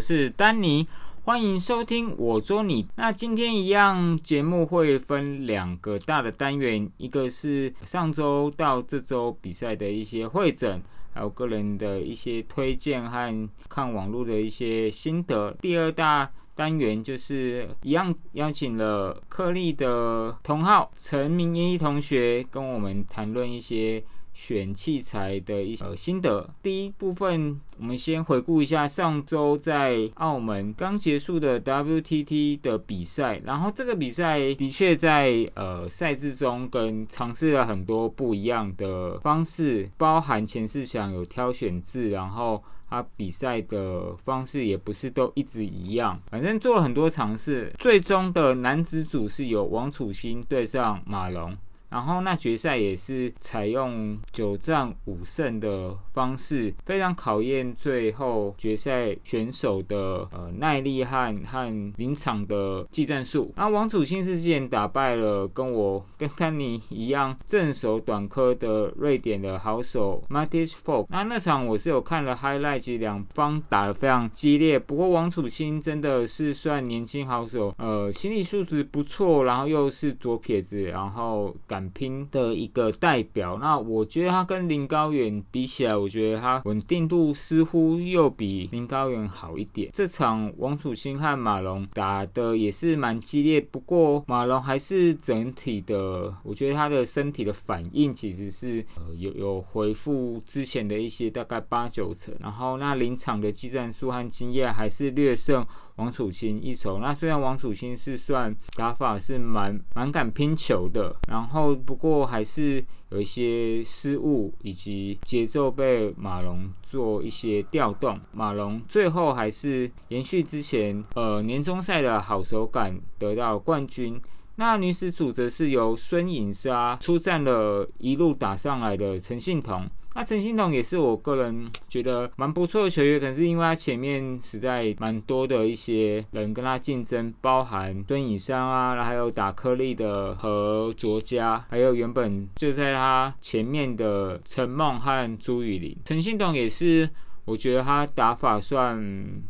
是丹尼，欢迎收听我捉你。那今天一样节目会分两个大的单元，一个是上周到这周比赛的一些会诊，还有个人的一些推荐和看网络的一些心得。第二大单元就是一样邀请了克利的同号陈明一同学跟我们谈论一些。选器材的一些呃心得。第一部分，我们先回顾一下上周在澳门刚结束的 WTT 的比赛。然后这个比赛的确在呃赛制中跟尝试了很多不一样的方式，包含前四强有挑选制，然后他比赛的方式也不是都一直一样，反正做了很多尝试。最终的男子组是由王楚钦对上马龙。然后那决赛也是采用九战五胜的方式，非常考验最后决赛选手的呃耐力和和临场的技战术。那王楚钦是之前打败了跟我跟丹尼一样正手短科的瑞典的好手 Mattis Folk。那那场我是有看了 highlight，两方打得非常激烈。不过王楚钦真的是算年轻好手，呃，心理素质不错，然后又是左撇子，然后敢。拼的一个代表，那我觉得他跟林高远比起来，我觉得他稳定度似乎又比林高远好一点。这场王楚钦和马龙打的也是蛮激烈，不过马龙还是整体的，我觉得他的身体的反应其实是呃有有回复之前的一些大概八九成，然后那临场的技战术和经验还是略胜。王楚钦一筹，那虽然王楚钦是算打法是蛮蛮敢拼球的，然后不过还是有一些失误，以及节奏被马龙做一些调动。马龙最后还是延续之前呃年终赛的好手感，得到冠军。那女子组则是由孙颖莎出战了，一路打上来的陈信彤。那陈信彤也是我个人觉得蛮不错的球员，可是因为他前面实在蛮多的一些人跟他竞争，包含孙颖莎啊，还有打颗粒的和卓佳，还有原本就在他前面的陈梦和朱雨玲。陈信彤也是。我觉得他打法算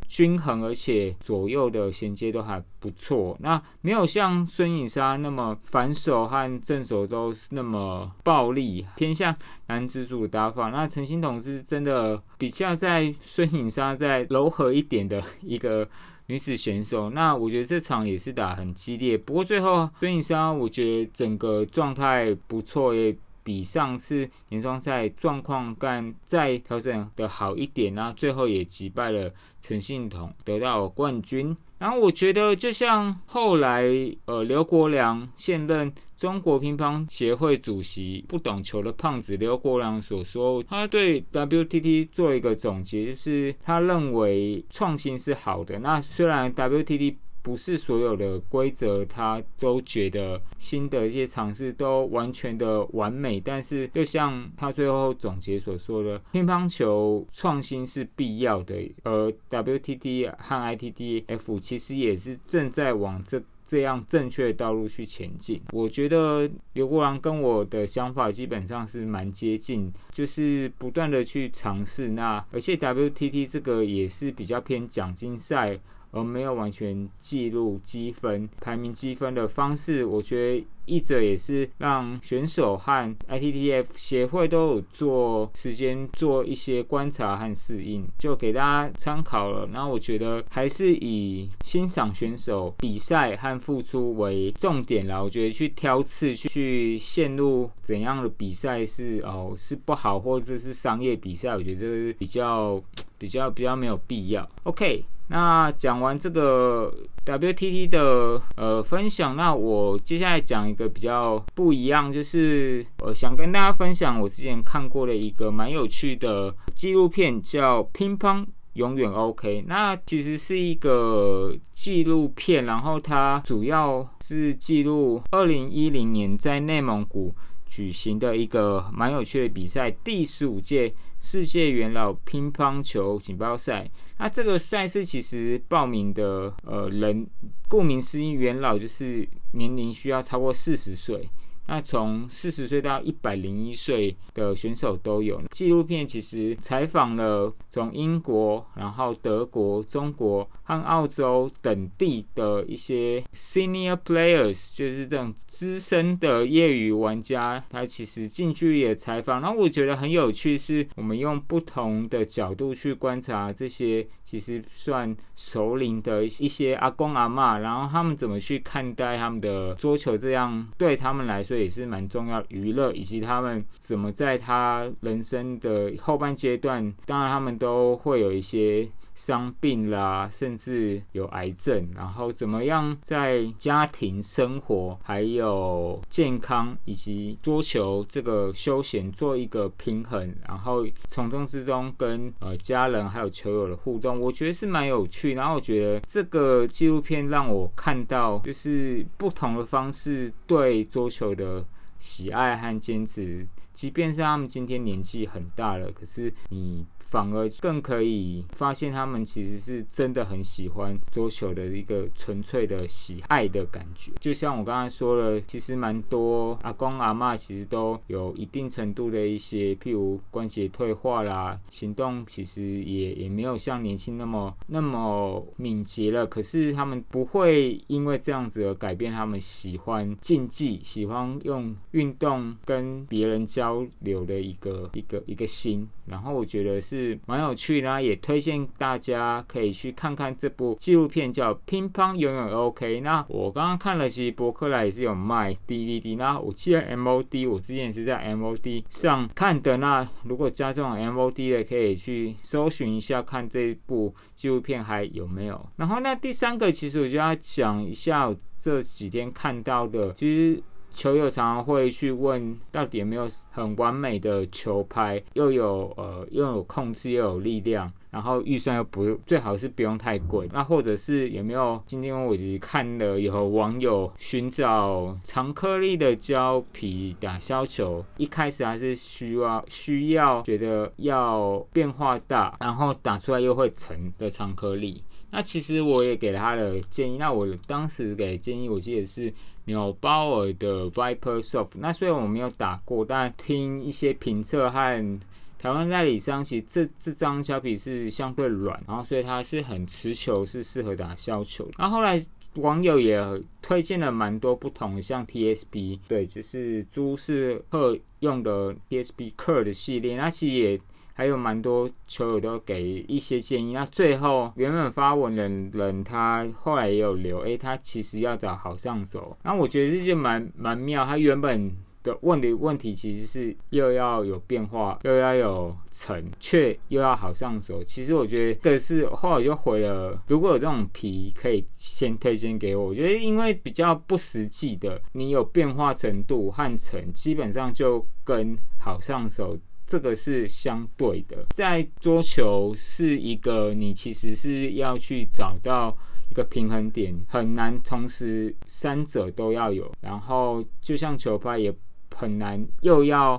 均衡，而且左右的衔接都还不错。那没有像孙颖莎那么反手和正手都那么暴力，偏向男子组打法。那陈星同是真的比较在孙颖莎在柔和一点的一个女子选手。那我觉得这场也是打很激烈，不过最后孙颖莎我觉得整个状态不错也。比上次年终赛状况干再调整的好一点啊，最后也击败了陈信同，得到冠军。然后我觉得，就像后来呃刘国梁现任中国乒乓协会主席不懂球的胖子刘国梁所说，他对 WTT 做一个总结，就是他认为创新是好的。那虽然 WTT 不是所有的规则，他都觉得新的一些尝试都完全的完美。但是，就像他最后总结所说的，乒乓球创新是必要的。而 WTT 和 ITTF 其实也是正在往这这样正确的道路去前进。我觉得刘国梁跟我的想法基本上是蛮接近，就是不断的去尝试。那而且 WTT 这个也是比较偏奖金赛。而没有完全记录积分、排名积分的方式，我觉得一者也是让选手和 ITTF 协会都有做时间做一些观察和适应，就给大家参考了。然后我觉得还是以欣赏选手比赛和付出为重点啦。我觉得去挑刺、去陷入怎样的比赛是哦是不好，或者是商业比赛，我觉得这是比较 比较比较没有必要。OK。那讲完这个 WTT 的呃分享，那我接下来讲一个比较不一样，就是我想跟大家分享我之前看过的一个蛮有趣的纪录片，叫《乒乓永远 OK》。那其实是一个纪录片，然后它主要是记录二零一零年在内蒙古。举行的一个蛮有趣的比赛，第十五届世界元老乒乓球锦标赛。那这个赛事其实报名的呃人，顾名思义，元老就是年龄需要超过四十岁。那从四十岁到一百零一岁的选手都有。纪录片其实采访了从英国、然后德国、中国和澳洲等地的一些 senior players，就是这种资深的业余玩家，他其实近距离的采访。然后我觉得很有趣，是我们用不同的角度去观察这些其实算熟龄的一些阿公阿妈，然后他们怎么去看待他们的桌球，这样对他们来说也是蛮重要娱乐，以及他们怎么在他人生的后半阶段，当然他们都会有一些。伤病啦，甚至有癌症，然后怎么样在家庭生活、还有健康以及桌球这个休闲做一个平衡，然后从中之中跟呃家人还有球友的互动，我觉得是蛮有趣。然后我觉得这个纪录片让我看到，就是不同的方式对桌球的喜爱和坚持，即便是他们今天年纪很大了，可是你。反而更可以发现，他们其实是真的很喜欢桌球的一个纯粹的喜爱的感觉。就像我刚才说了，其实蛮多阿公阿妈其实都有一定程度的一些，譬如关节退化啦，行动其实也也没有像年轻那么那么敏捷了。可是他们不会因为这样子而改变他们喜欢竞技、喜欢用运动跟别人交流的一个一个一个心。然后我觉得是。是蛮有趣的，也推荐大家可以去看看这部纪录片，叫《乒乓永远 OK》。那我刚刚看了，其实博客来也是有卖 DVD。那我记得 MOD，我之前是在 MOD 上看的。那如果加这种 MOD 的，可以去搜寻一下，看这部纪录片还有没有。然后那第三个，其实我就要讲一下这几天看到的，其实。球友常常会去问，到底有没有很完美的球拍，又有呃又有控制又有力量，然后预算又不最好是不用太贵。那或者是有没有？今天我其实看了有网友寻找长颗粒的胶皮打削球，一开始还是需要需要觉得要变化大，然后打出来又会沉的长颗粒。那其实我也给了他的建议，那我当时给建议，我记得是。纽包尔的 Viper Soft，那虽然我没有打过，但听一些评测和台湾代理商，其实这这张胶皮是相对软，然后所以它是很持球，是适合打削球。然后来网友也推荐了蛮多不同，像 TSB，对，就是朱士赫用的 TSB Cur 的系列，那其实也。还有蛮多球友都给一些建议，那最后原本发文的人他后来也有留，哎，他其实要找好上手，那我觉得这就蛮蛮妙。他原本的问的问题其实是又要有变化，又要有成，却又要好上手。其实我觉得这是后来就回了，如果有这种皮可以先推荐给我。我觉得因为比较不实际的，你有变化程度和成，基本上就跟好上手。这个是相对的，在桌球是一个你其实是要去找到一个平衡点，很难同时三者都要有。然后就像球拍也很难，又要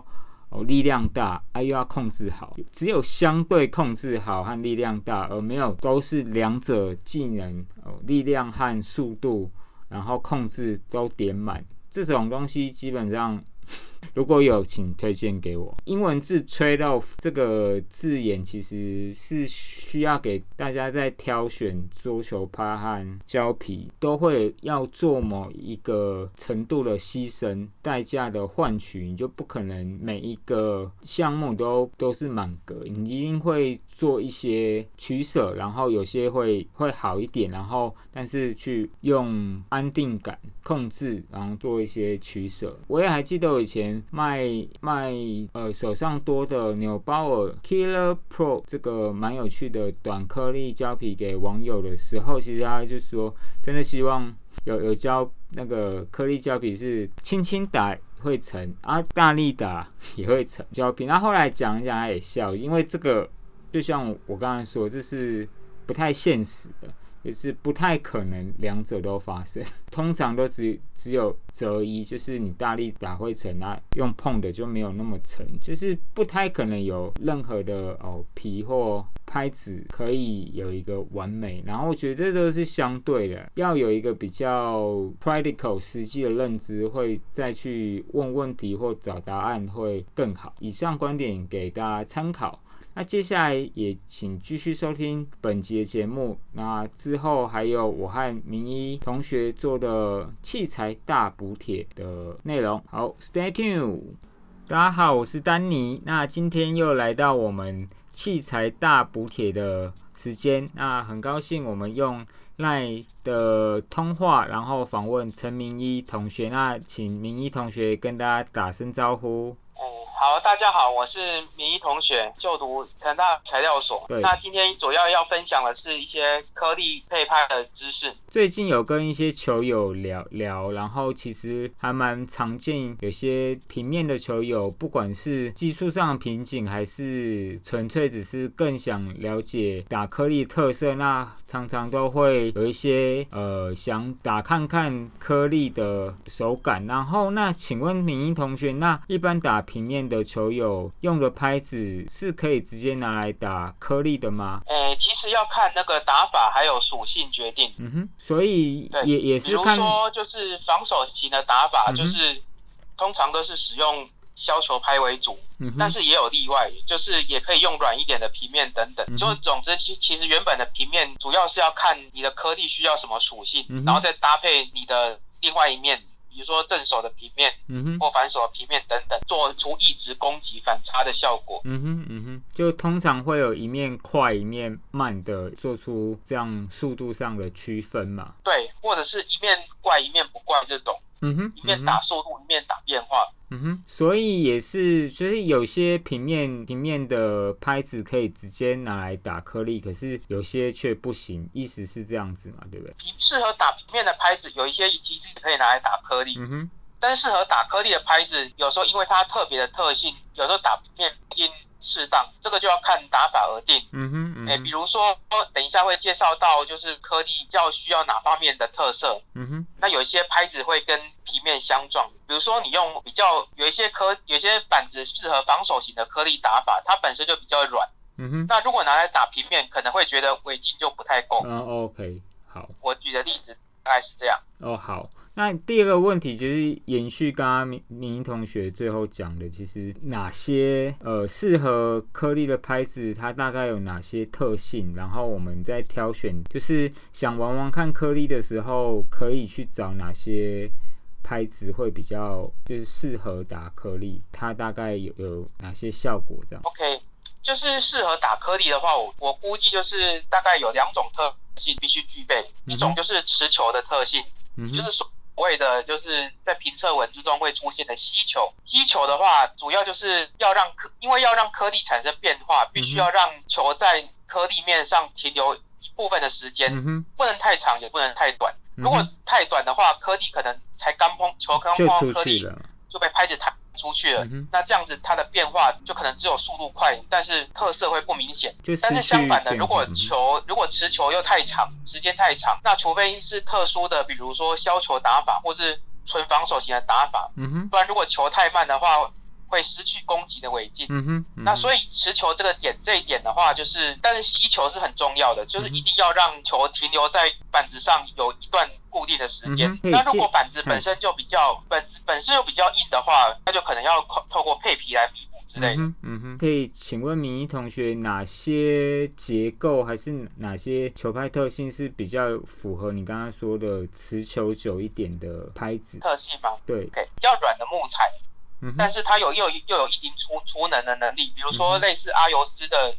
哦力量大啊，又要控制好。只有相对控制好和力量大，而没有都是两者技能哦力量和速度，然后控制都点满，这种东西基本上。如果有，请推荐给我。英文字 trade off 这个字眼其实是需要给大家在挑选桌球拍和胶皮，都会要做某一个程度的牺牲代价的换取，你就不可能每一个项目都都是满格，你一定会。做一些取舍，然后有些会会好一点，然后但是去用安定感控制，然后做一些取舍。我也还记得我以前卖卖呃手上多的纽包尔 Killer Pro 这个蛮有趣的短颗粒胶皮给网友的时候，其实他就说真的希望有有胶那个颗粒胶皮是轻轻打会沉啊，大力打也会沉胶皮。那后来讲一讲他也笑，因为这个。就像我刚才说，这是不太现实的。就是不太可能两者都发生，通常都只只有择一，就是你大力打会沉啊，用碰的就没有那么沉，就是不太可能有任何的哦皮或拍子可以有一个完美。然后我觉得这都是相对的，要有一个比较 practical 实际的认知，会再去问问题或找答案会更好。以上观点给大家参考。那接下来也请继续收听本集的节目。那之后还有我和明一同学做的器材大补帖的内容。好，Stay tuned。大家好，我是丹尼。那今天又来到我们器材大补帖的时间。那很高兴我们用赖的通话，然后访问陈明一同学。那请明一同学跟大家打声招呼。哦好，大家好，我是明同学，就读成大材料所。那今天主要要分享的是一些颗粒配拍的知识。最近有跟一些球友聊聊，然后其实还蛮常见，有些平面的球友，不管是技术上的瓶颈，还是纯粹只是更想了解打颗粒特色，那常常都会有一些呃想打看看颗粒的手感。然后那请问明英同学，那一般打平面的球友用的拍子是可以直接拿来打颗粒的吗？诶，其实要看那个打法还有属性决定。嗯哼。所以也也是看，比如说就是防守型的打法，就是通常都是使用削球拍为主，但是也有例外，就是也可以用软一点的平面等等。就总之，其其实原本的平面主要是要看你的颗粒需要什么属性，然后再搭配你的另外一面。比如说正手的平面，嗯哼，或反手的平面等等，做出一直攻击反差的效果。嗯哼，嗯哼，就通常会有一面快一面慢的，做出这样速度上的区分嘛？对，或者是一面怪一面不怪这种。嗯哼，一面打速度，一面打变化。嗯哼，所以也是，就是有些平面平面的拍子可以直接拿来打颗粒，可是有些却不行，意思是这样子嘛？对不对？适合打平面的拍子，有一些其实可以拿来打颗粒。嗯哼，但是适合打颗粒的拍子，有时候因为它特别的特性，有时候打平面适当，这个就要看打法而定。嗯哼，哎，比如说等一下会介绍到，就是颗粒较需要哪方面的特色。嗯哼，那有一些拍子会跟平面相撞。比如说，你用比较有一些颗，有些板子适合防守型的颗粒打法，它本身就比较软。嗯哼。那如果拿来打平面，可能会觉得尾劲就不太够。嗯，OK，好。我举的例子大概是这样。哦，好。那第二个问题就是延续刚刚明明同学最后讲的，其实哪些呃适合颗粒的拍子，它大概有哪些特性？然后我们在挑选，就是想玩玩看颗粒的时候，可以去找哪些。拍子会比较就是适合打颗粒，它大概有有哪些效果？这样？OK，就是适合打颗粒的话，我我估计就是大概有两种特性必须具备，一种就是持球的特性，嗯就是所谓的就是在评测文之中会出现的吸球。吸球的话，主要就是要让颗，因为要让颗粒产生变化，必须要让球在颗粒面上停留一部分的时间，不能太长，也不能太短。如果太短的话，颗粒可能才刚碰球刚碰颗粒就被拍子弹出去了。那这样子它的变化就可能只有速度快，但是特色会不明显。但是相反的，如果球如果持球又太长，时间太长，那除非是特殊的，比如说削球打法，或是纯防守型的打法，不然如果球太慢的话。会失去攻击的尾劲，嗯哼，那所以持球这个点，这一点的话，就是，但是吸球是很重要的，就是一定要让球停留在板子上有一段固定的时间。那如果板子本身就比较本本身又比较硬的话，那就可能要透过配皮来弥补之类的。嗯哼，可以请问明一同学，哪些结构还是哪些球拍特性是比较符合你刚刚说的持球久一点的拍子特性吗？对，比较软的木材。但是它有又又有一定出出能的能力，比如说类似阿尤斯的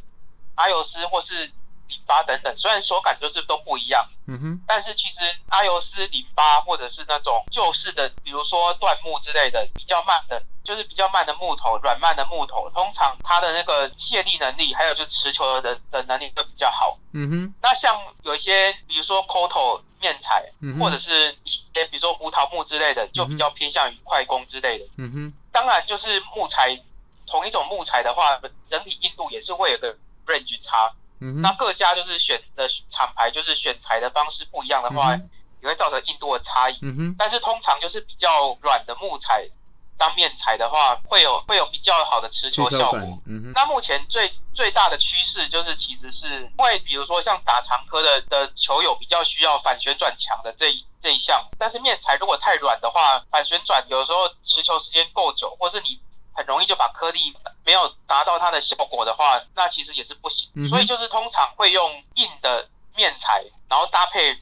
阿尤斯或是淋巴等等，虽然手感就是都不一样，嗯哼，但是其实阿尤斯淋巴或者是那种旧式的，比如说椴木之类的，比较慢的，就是比较慢的木头，软慢的木头，通常它的那个卸力能力，还有就持球的的能力都比较好，嗯哼。那像有一些，比如说 Koto 面材，或者是一些比如说胡桃木之类的，就比较偏向于快攻之类的，嗯哼。当然，就是木材同一种木材的话，整体硬度也是会有个 range 差。嗯那各家就是选的厂牌就是选材的方式不一样的话，也会造成硬度的差异。嗯但是通常就是比较软的木材。当面踩的话，会有会有比较好的持球效果。嗯那目前最最大的趋势就是，其实是因为比如说像打长科的的球友比较需要反旋转强的这一这一项，但是面材如果太软的话，反旋转有时候持球时间够久，或是你很容易就把颗粒没有达到它的效果的话，那其实也是不行。所以就是通常会用硬的面材，然后搭配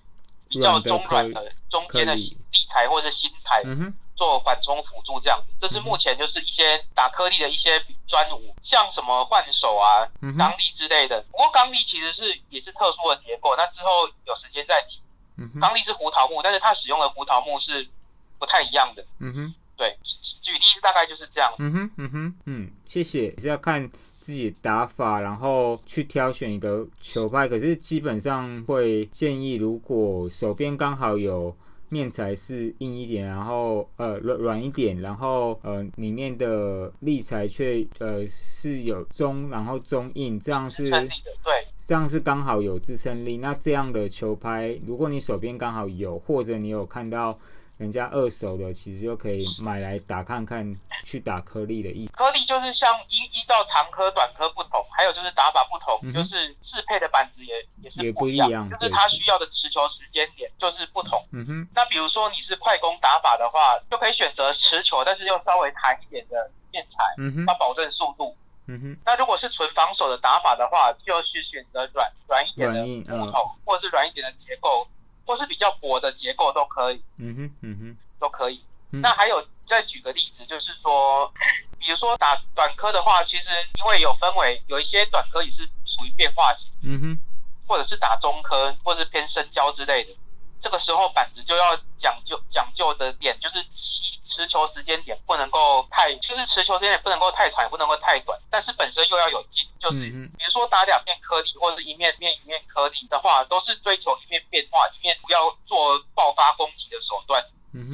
比较中软的中间的立材或者是新材。做缓冲辅助这样子，这是目前就是一些打颗粒的一些专武，像什么换手啊、钢力之类的。不过钢力其实是也是特殊的结构，那之后有时间再提。钢力是胡桃木，但是它使用的胡桃木是不太一样的。嗯哼，对，举例大概就是这样。嗯哼，嗯哼，嗯，谢谢。是要看自己打法，然后去挑选一个球拍。可是基本上会建议，如果手边刚好有。面材是硬一点，然后呃软软一点，然后呃里面的立材却呃是有中，然后中硬，这样是对，这样是刚好有支撑力。那这样的球拍，如果你手边刚好有，或者你有看到。人家二手的其实就可以买来打看看，去打颗粒的意思。颗粒就是像依依照长颗、短颗不同，还有就是打法不同，就是适配的板子也也是不一样，就是它需要的持球时间点就是不同。嗯哼。那比如说你是快攻打法的话，就可以选择持球，但是用稍微弹一点的面材，嗯哼，要保证速度。嗯哼。那如果是纯防守的打法的话，就要去选择软软一点的木头，或者是软一点的结构。或是比较薄的结构都可以，嗯哼，嗯哼，都可以。那还有再举个例子，就是说，比如说打短科的话，其实因为有分为有一些短科也是属于变化型，嗯哼，或者是打中科，或是偏深交之类的。这个时候板子就要讲究讲究的点，就是持持球时间点不能够太，就是持球时间点不能够太长，也不能够太短，但是本身又要有劲，就是比如说打两面颗粒或者一面面一面颗粒的话，都是追求一面变化，一面不要做爆发攻击的手段。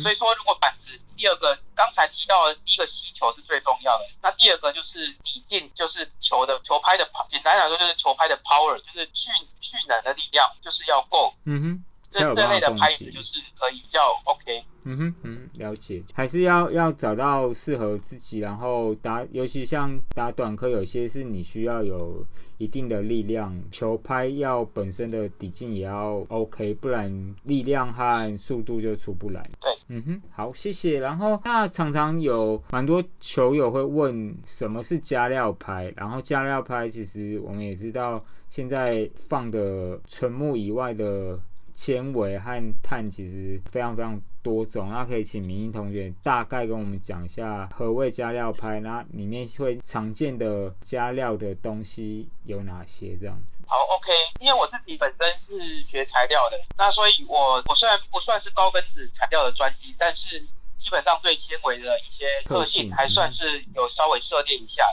所以说，如果板子第二个刚才提到的第一个吸球是最重要的，那第二个就是底劲，就是球的球拍的，简单来说就是球拍的 power，就是蓄蓄能的力量，就是要够。嗯哼。这这类的拍子就是可以比较 OK。嗯哼嗯，了解。还是要要找到适合自己，然后打，尤其像打短科，有些是你需要有一定的力量，球拍要本身的底劲也要 OK，不然力量和速度就出不来。对，嗯哼，好，谢谢。然后那常常有蛮多球友会问什么是加料拍，然后加料拍其实我们也知道，现在放的纯木以外的。纤维和碳其实非常非常多种，那可以请明英同学大概跟我们讲一下何谓加料拍，那里面会常见的加料的东西有哪些？这样子。好，OK，因为我自己本身是学材料的，那所以我我虽然不算是高分子材料的专辑，但是基本上对纤维的一些特性还算是有稍微涉猎一下。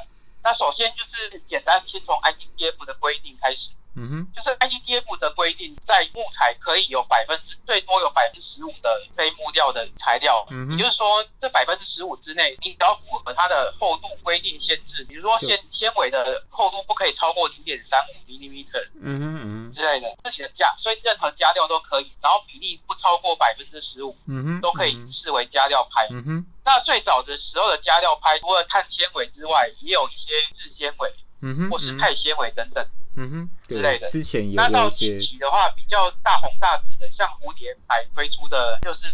那首先就是简单先从 IDF 的规定开始。嗯哼，就是 IDF 的规定，在木材可以有百分之最多有百分之十五的非木料的材料，嗯也就是说这百分之十五之内，你只要符合它的厚度规定限制，比如说纤纤维的厚度不可以超过零点三五 mm，嗯哼嗯之类的，自己的加，所以任何加料都可以，然后比例不超过百分之十五，嗯哼，都可以视为加料拍，嗯哼。那最早的时候的加料拍，除了碳纤维之外，也有一些质纤维，嗯哼，或是钛纤维等等。嗯哼，之类的。之前有那到近期的话，比较大红大紫的，像蝴蝶牌推出的，就是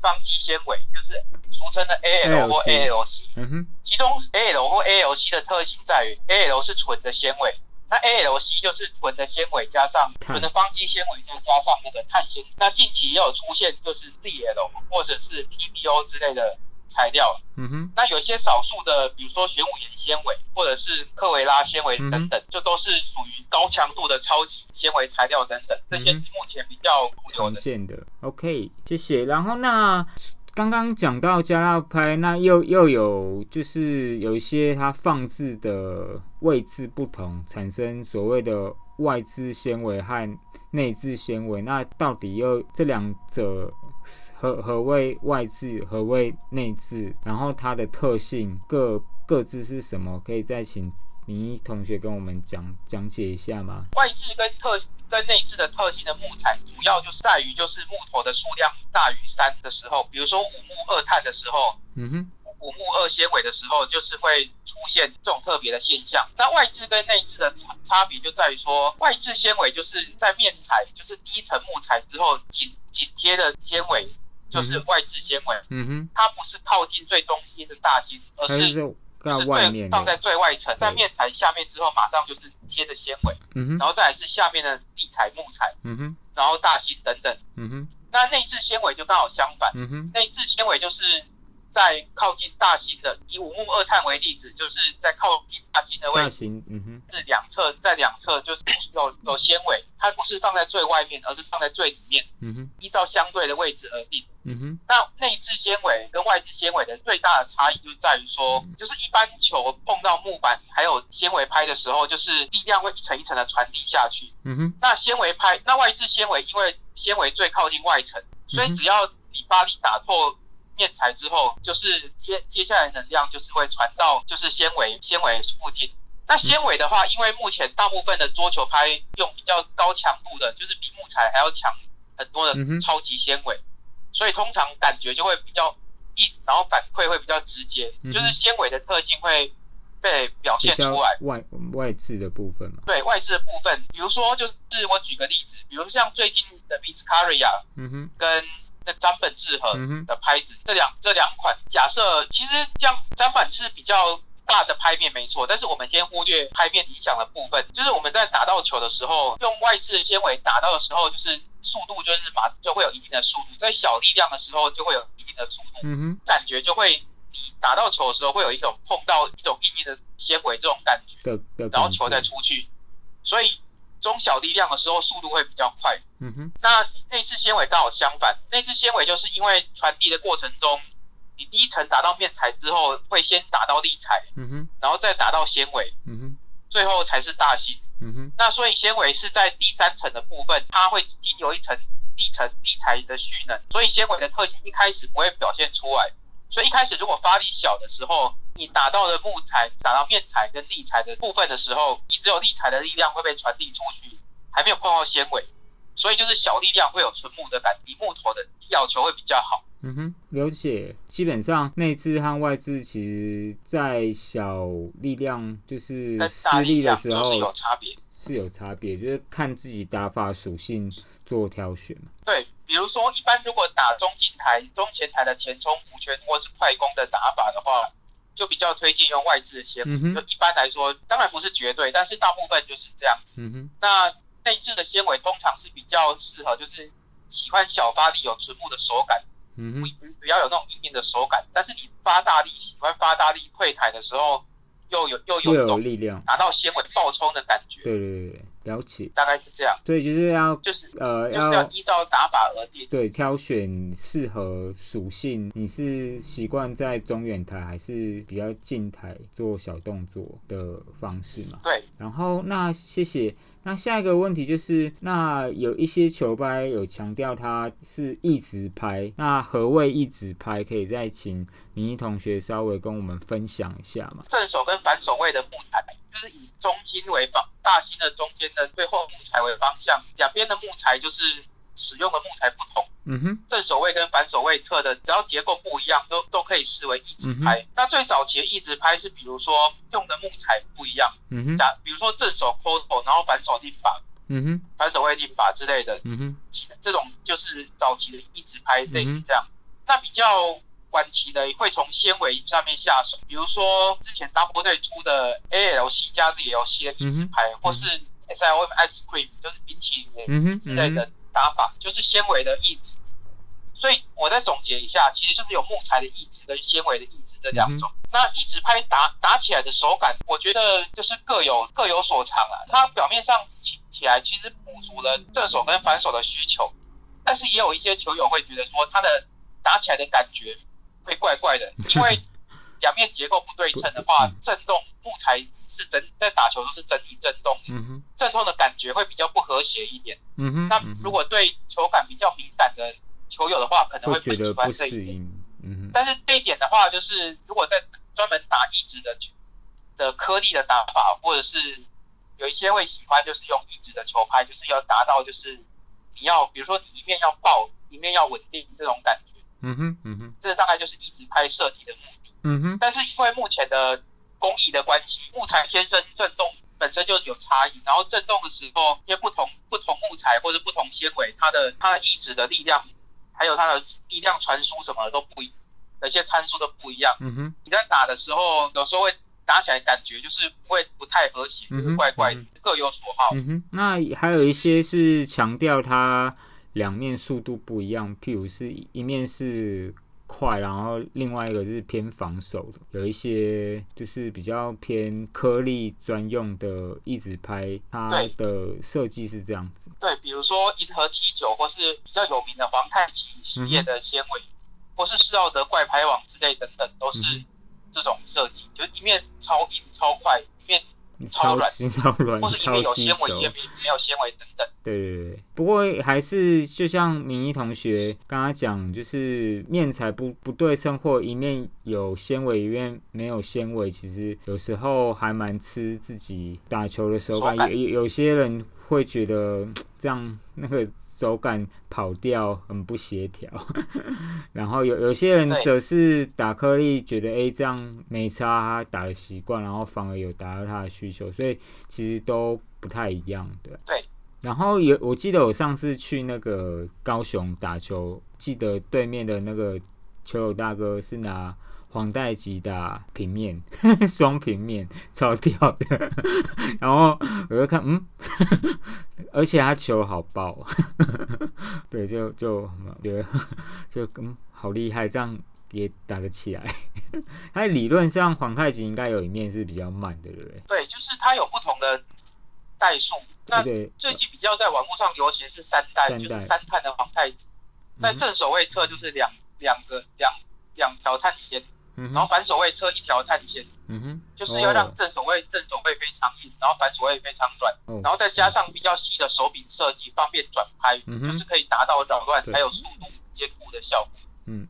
方肌纤维，就是俗称的 AL 或 ALC。嗯哼。其中 AL 或 ALC 的特性在于，AL 是纯的纤维，那 ALC 就是纯的纤维加上纯的方肌纤维，再加上那个碳纤。那近期也有出现，就是 DL 或者是 PBO 之类的。材料，嗯哼，那有些少数的，比如说玄武岩纤维或者是科维拉纤维等等，就都是属于高强度的超级纤维材料等等，这些是目前比较常见的。OK，谢谢。然后那刚刚讲到加料拍，那又又有就是有一些它放置的位置不同，产生所谓的外置纤维和内置纤维，那到底又这两者？何何谓外置，何谓内置？然后它的特性各各自是什么？可以再请明一同学跟我们讲讲解一下吗？外置跟特跟内置的特性的木材，主要就是在于就是木头的数量大于三的时候，比如说五木二碳的时候，嗯哼，五木二纤维的时候，就是会出现这种特别的现象。那外置跟内置的差差别就在于说，外置纤维就是在面材，就是第一层木材之后紧紧贴的纤维，就是外置纤维。嗯哼，它不是靠近最中心的大芯，而是。是最放在最外层，在面材下面之后，马上就是贴着纤维，然后再来是下面的地材木材，然后大芯等等。那内置纤维就刚好相反，内置纤维就是在靠近大型的，以五木二碳为例子，就是在靠近大型的位置，嗯哼。是两侧，在两侧就是有有纤维，它不是放在最外面，而是放在最里面，嗯哼。依照相对的位置而定。嗯哼，那内置纤维跟外置纤维的最大的差异就在于说，就是一般球碰到木板还有纤维拍的时候，就是力量会一层一层的传递下去。嗯哼，那纤维拍，那外置纤维因为纤维最靠近外层，所以只要你发力打破面材之后，就是接接下来能量就是会传到就是纤维纤维附近。那纤维的话，因为目前大部分的桌球拍用比较高强度的，就是比木材还要强很多的超级纤维。所以通常感觉就会比较硬，然后反馈会比较直接，就是纤维的特性会被表现出来。外外置的部分嘛。对外置的部分，比如说就是我举个例子，比如像最近的 Viscaria，嗯哼，跟那张本智和的拍子，这两这两款，假设其实这样张本是比较大的拍面没错，但是我们先忽略拍面影响的部分，就是我们在打到球的时候，用外置的纤维打到的时候，就是。速度就是马就会有一定的速度，在小力量的时候就会有一定的速度，嗯，感觉就会你打到球的时候会有一种碰到一种硬硬的纤维这种感觉，然后球再出去，所以中小力量的时候速度会比较快，嗯哼。那内置纤维刚好相反，内置纤维就是因为传递的过程中，你第一层打到面材之后会先打到立材，嗯哼，然后再打到纤维，嗯哼，最后才是大芯。嗯哼，那所以纤维是在第三层的部分，它会经由一层地层地材的蓄能，所以纤维的特性一开始不会表现出来。所以一开始如果发力小的时候，你打到的木材打到面材跟立材的部分的时候，你只有立材的力量会被传递出去，还没有碰到纤维，所以就是小力量会有纯木的感，比木头的要求会比较好。嗯哼，了解。基本上内置和外置，其实在小力量就是施力的时候是有差别，是有差别，就是看自己打法属性做挑选嘛。对，比如说一般如果打中近台、中前台的前冲、弧圈或是快攻的打法的话，就比较推荐用外置的纤维。就一般来说，当然不是绝对，但是大部分就是这样子。嗯。那内置的纤维通常是比较适合，就是喜欢小发力、有纯木的手感。嗯，不不要有那种硬硬的手感，但是你发大力，喜欢发大力退台的时候，又有又有有力量，拿到纤维爆冲的感觉。对对对，了解，大概是这样。所以就是要就是呃，就是要依照打法而定。对，挑选适合属性。你是习惯在中远台还是比较近台做小动作的方式嘛？对。然后那谢谢。那下一个问题就是，那有一些球拍有强调它是一直拍，那何谓一直拍？可以再请明一同学稍微跟我们分享一下吗？正手跟反手位的木材，就是以中心为方，大心的中间的最后木材为方向，两边的木材就是。使用的木材不同，嗯哼，正手位跟反手位侧的，只要结构不一样，都都可以视为一直拍。那最早期的一直拍是，比如说用的木材不一样，嗯哼，假比如说正手 c o t o 然后反手定法，嗯哼，反手位定法之类的，嗯哼，这种就是早期的一直拍，类似这样。那比较晚期的会从纤维上面下手，比如说之前 Double 队出的 ALC 加 ZLC 的一直拍，或是 SLM Ice Cream 就是冰淇淋之类的。打法就是纤维的抑制，所以我再总结一下，其实就是有木材的抑制跟纤维的抑制这两种。那一直拍打打起来的手感，我觉得就是各有各有所长啊。它表面上起起来其实补足了正手跟反手的需求，但是也有一些球友会觉得说，它的打起来的感觉会怪怪的，因为两面结构不对称的话，震动木材。是整在打球都是整体震动，嗯哼，震动的感觉会比较不和谐一点，嗯哼。那如果对球感比较敏感的球友的话，可能会不喜欢这一点，嗯哼。但是这一点的话，就是如果在专门打一直的的颗粒的打法，或者是有一些会喜欢就是用一直的球拍，就是要达到就是你要比如说你一面要爆，一面要稳定这种感觉。嗯哼，嗯哼，这大概就是一直拍设计的目的。嗯哼，但是因为目前的工艺的关系，木材天生震动本身就有差异，然后震动的时候，因为不同不同木材或者不同纤维，它的它的移植的力量，还有它的力量传输什么的都不一，有些参数都不一样。嗯哼，你在打的时候，有时候会打起来感觉就是会不太和谐，怪怪的，各有所好。嗯哼，那还有一些是强调它。两面速度不一样，譬如是一面是快，然后另外一个是偏防守的，有一些就是比较偏颗粒专用的一直拍，它的设计是这样子。对，比如说银河 T 九，或是比较有名的皇太极系列的纤维，或是施奥德怪拍网之类等等，都是这种设计，就是一面超硬超快。超软，超软，或是里面有纤维，也没有纤维等等。对对对，不过还是就像明一同学刚刚讲，就是面材不不对称，或一面有纤维，一面没有纤维，其实有时候还蛮吃自己打球的手感。有有些人。会觉得 这样那个手感跑掉很不协调，然后有有些人则是打颗粒，觉得哎这样没差，打的习惯，然后反而有达到他的需求，所以其实都不太一样的。对。然后有我记得我上次去那个高雄打球，记得对面的那个球友大哥是拿。黄带吉的平面，双平面，超屌的。然后我就看，嗯，而且他球好爆，对，就就觉得就嗯好厉害，这样也打得起来。他理论上黄太极应该有一面是比较慢的，对不对？对，就是他有不同的代数。那最近比较在网络上流行是三代，就是三碳的黄太极，在正手位侧就是两两个两两条碳线。然后反手位车一条碳线，嗯哼，就是要让正手位正手位非常硬，然后反手位非常软，然后再加上比较细的手柄设计，方便转拍，就是可以达到扰乱还有速度兼顾的效果。嗯，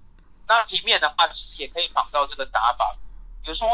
那平面的话，其实也可以仿照这个打法，比如说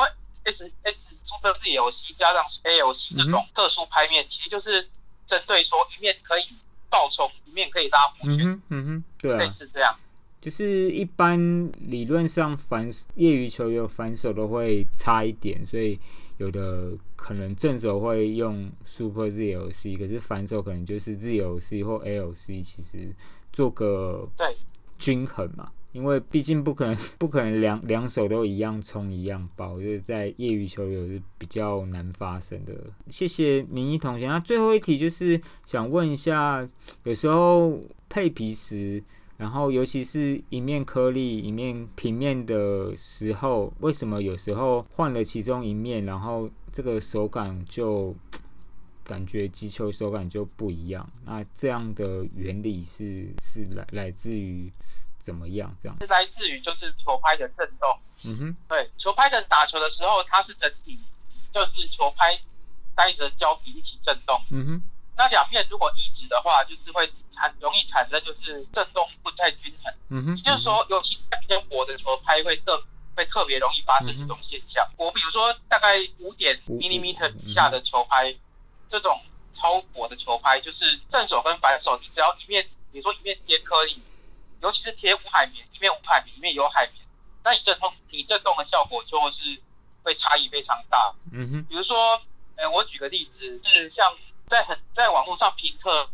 S S Super Z L C 加上 A L C 这种特殊拍面，其实就是针对说一面可以爆冲，一面可以拉弧圈，嗯哼，对，类似这样。就是一般理论上反业余球友反手都会差一点，所以有的可能正手会用 Super ZLC，可是反手可能就是 ZLC 或 LC，其实做个对均衡嘛，因为毕竟不可能 不可能两两手都一样冲一样爆，就是在业余球友是比较难发生的。谢谢明一同学，那最后一题就是想问一下，有时候配皮时。然后，尤其是一面颗粒、一面平面的时候，为什么有时候换了其中一面，然后这个手感就感觉击球手感就不一样？那这样的原理是是来来自于怎么样？这样是来自于就是球拍的震动。嗯哼，对，球拍的打球的时候，它是整体就是球拍带着胶皮一起震动。嗯哼。那两面如果一直的话，就是会产容易产生就是震动不太均衡。嗯哼，也就是说，尤其是比较薄的球拍会特会特别容易发生这种现象。我比如说大概五点 millimeter 以下的球拍，这种超薄的球拍，就是正手跟反手，你只要一面，比如说一面贴颗粒，尤其是贴无海绵，一面无海绵，一面有海绵，那你震动你震动的效果就会是会差异非常大。嗯哼，比如说，呃，我举个例子，是像。在很在网络上评测，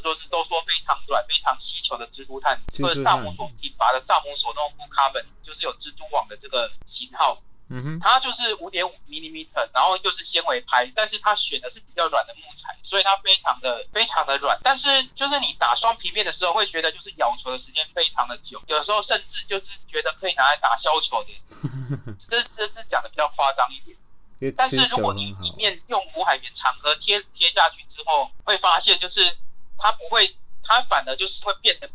说是都说非常软、非常稀球的蜘蛛碳，或者萨姆索挺拔的萨姆索诺夫卡本，就是有蜘蛛网的这个型号。嗯哼，它就是五点五 millimeter，然后又是纤维拍，但是它选的是比较软的木材，所以它非常的非常的软。但是就是你打双平面的时候，会觉得就是咬球的时间非常的久，有时候甚至就是觉得可以拿来打削球的。这这是讲的比较夸张一点。但是如果你里面用无海绵长盒贴贴下去之后，会发现就是它不会，它反而就是会变得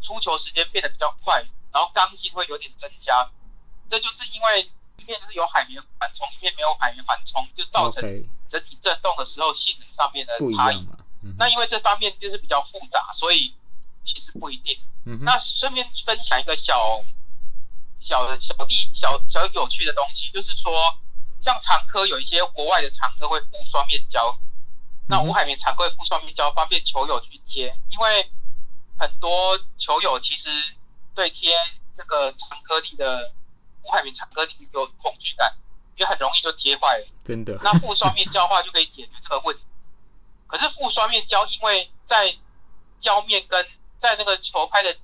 出球时间变得比较快，然后刚性会有点增加。这就是因为一面是有海绵缓冲，一面没有海绵缓冲，就造成整体震动的时候性能上面的差异。那因为这方面就是比较复杂，所以其实不一定。那顺便分享一个小小小弟小小有趣的东西，就是说。像长科有一些国外的长科会附双面胶，那无海绵长科会附双面胶，方便球友去贴，因为很多球友其实对贴那个长颗粒的无海绵长颗粒有恐惧感，因为很容易就贴坏了。真的。那附双面胶的话就可以解决这个问题。可是附双面胶，因为在胶面跟在那个球拍的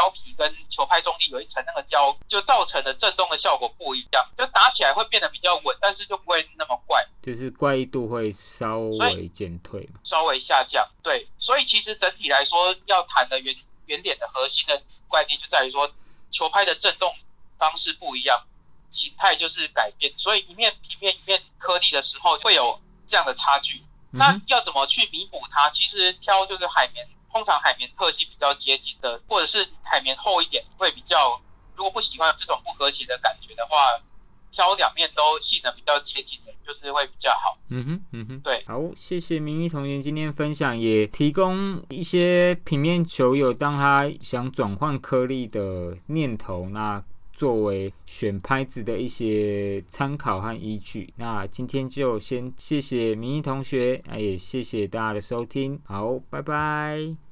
胶皮跟球拍中间有一层那个胶，就造成的震动的效果不一样，就打起来会变得比较稳，但是就不会那么怪，就是怪异度会稍微减退，稍微下降。对，所以其实整体来说，要谈的原原点的核心的观念就在于说，球拍的震动方式不一样，形态就是改变，所以一面平面一面颗粒的时候会有这样的差距。那要怎么去弥补它？其实挑就是海绵，通常海绵特性比较接近的，或者是海绵厚一点会比较。如果不喜欢这种不和谐的感觉的话，挑两面都性能比较接近的，就是会比较好。嗯哼，嗯哼，对。好，谢谢明一同学今天分享，也提供一些平面球友当他想转换颗粒的念头，那。作为选拍子的一些参考和依据，那今天就先谢谢明一同学，也谢谢大家的收听，好，拜拜。